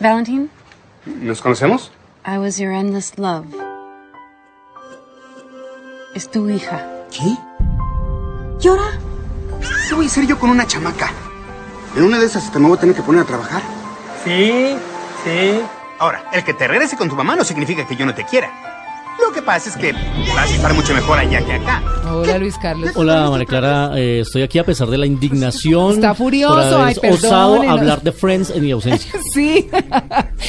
Valentine, ¿Nos conocemos? I was your endless love. Es tu hija. ¿Qué? ¿Llora? ¿Qué voy a hacer yo con una chamaca? En una de esas hasta me voy a tener que poner a trabajar. Sí, sí. Ahora, el que te regrese con tu mamá no significa que yo no te quiera. Lo que pasa es que vas a estar mucho mejor allá que acá. Hola Luis Carlos. Hola María Clara, eh, estoy aquí a pesar de la indignación. Está furioso, por haber ay, osado perdónenos. hablar de Friends en mi ausencia. Sí.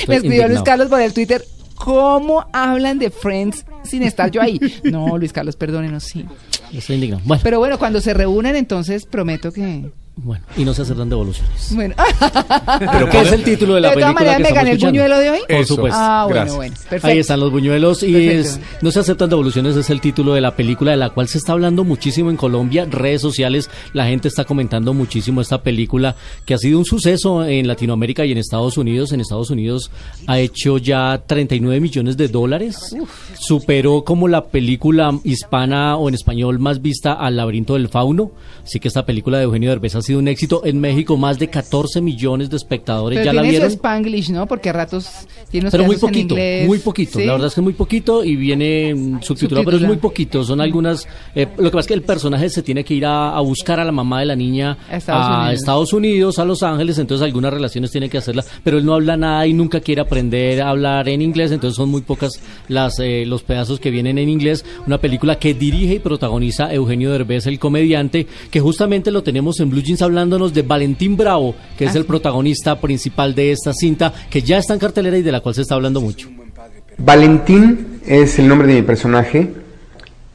Me escribió Luis. Carlos por el Twitter. ¿Cómo hablan de Friends sin estar yo ahí? No, Luis Carlos, perdónenos, sí. Estoy indignado. Bueno, Pero bueno, cuando se reúnen, entonces prometo que. Bueno, y no se acertan devoluciones. Bueno. ¿Pero qué es el título de la de todas película maneras, que ¿me estamos gané el buñuelo de hoy? Por Eso. supuesto. Ah, bueno, Gracias. bueno. Perfecto. Ahí están los buñuelos y es, no se aceptan devoluciones es el título de la película de la cual se está hablando muchísimo en Colombia, redes sociales, la gente está comentando muchísimo esta película que ha sido un suceso en Latinoamérica y en Estados Unidos. En Estados Unidos ha hecho ya 39 millones de dólares, superó como la película hispana o en español más vista al laberinto del fauno, así que esta película de Eugenio Derbez ha sido un éxito en México, más de 14 millones de espectadores Pero ya la tiene su vieron. Spanglish, ¿no? Porque a ratos tiene unos Pero muy en poquito, inglés. muy poquito. ¿Sí? La verdad es que muy poquito y viene mm, subtitulado, pero es muy poquito. Son algunas. eh, lo que pasa es que el personaje se tiene que ir a, a buscar a la mamá de la niña A Estados a Unidos. Estados Unidos, a Los Ángeles. Entonces, algunas relaciones tiene que hacerlas, pero él no habla nada y nunca quiere aprender a hablar en inglés. Entonces, son muy pocas las eh, los pedazos que vienen en inglés. Una película que dirige y protagoniza Eugenio Derbez, el comediante, que justamente lo tenemos en Blue Jeans hablándonos de Valentín Bravo, que es Ah, el sí. protagonista principal de esta cinta, que ya está en cartelera y de la cual se está hablando mucho. Valentín es el nombre de mi personaje.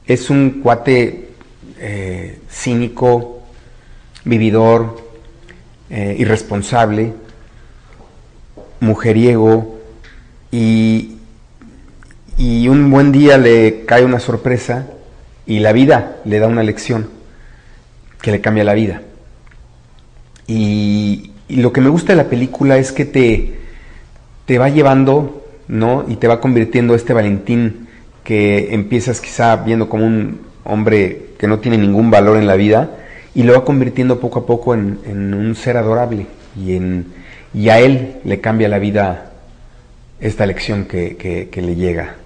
Es un cuate eh, cínico, vividor, eh, irresponsable, mujeriego y, y un buen día le cae una sorpresa y la vida le da una lección que le cambia la vida. Y, y lo que me gusta de la película es que te, te va llevando, ¿no? Y te va convirtiendo este Valentín que empiezas quizá viendo como un hombre que no tiene ningún valor en la vida y lo va convirtiendo poco a poco en, en un ser adorable y, en, y a él le cambia la vida esta lección que, que- que le llega.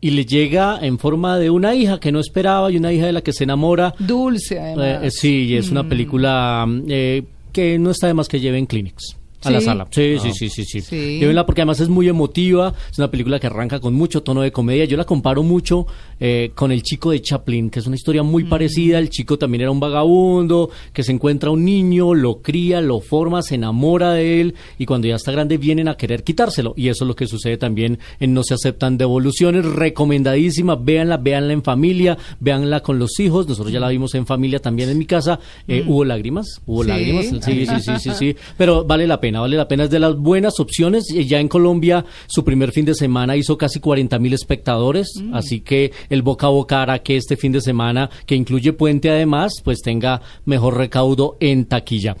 y le llega en forma de una hija que no esperaba y una hija de la que se enamora. Dulce, además. Eh, eh, sí, y es una Mm. película eh, que no está de más que lleven Clinics. A la sala. Sí, Ah. sí, sí, sí, sí. Sí. Llévenla porque además es muy emotiva. Es una película que arranca con mucho tono de comedia. Yo la comparo mucho eh, con El chico de Chaplin, que es una historia Mm. muy parecida. El chico también era un vagabundo, que se encuentra un niño, lo cría, lo forma, se enamora de él y cuando ya está grande vienen a querer quitárselo. Y eso es lo que sucede también en No se aceptan devoluciones. Recomendadísima. Véanla, véanla en familia, véanla con los hijos. Nosotros ya la vimos en familia también en mi casa. Eh, ¿Hubo lágrimas? ¿Hubo Sí. lágrimas? Sí, sí, sí, sí, sí. Pero vale la pena, vale la pena. Es de las buenas opciones. Eh, Ya en Colombia, su primer fin de semana hizo casi 40 mil espectadores. Así que el boca a boca hará que este fin de semana, que incluye puente además, pues tenga mejor recaudo en taquilla.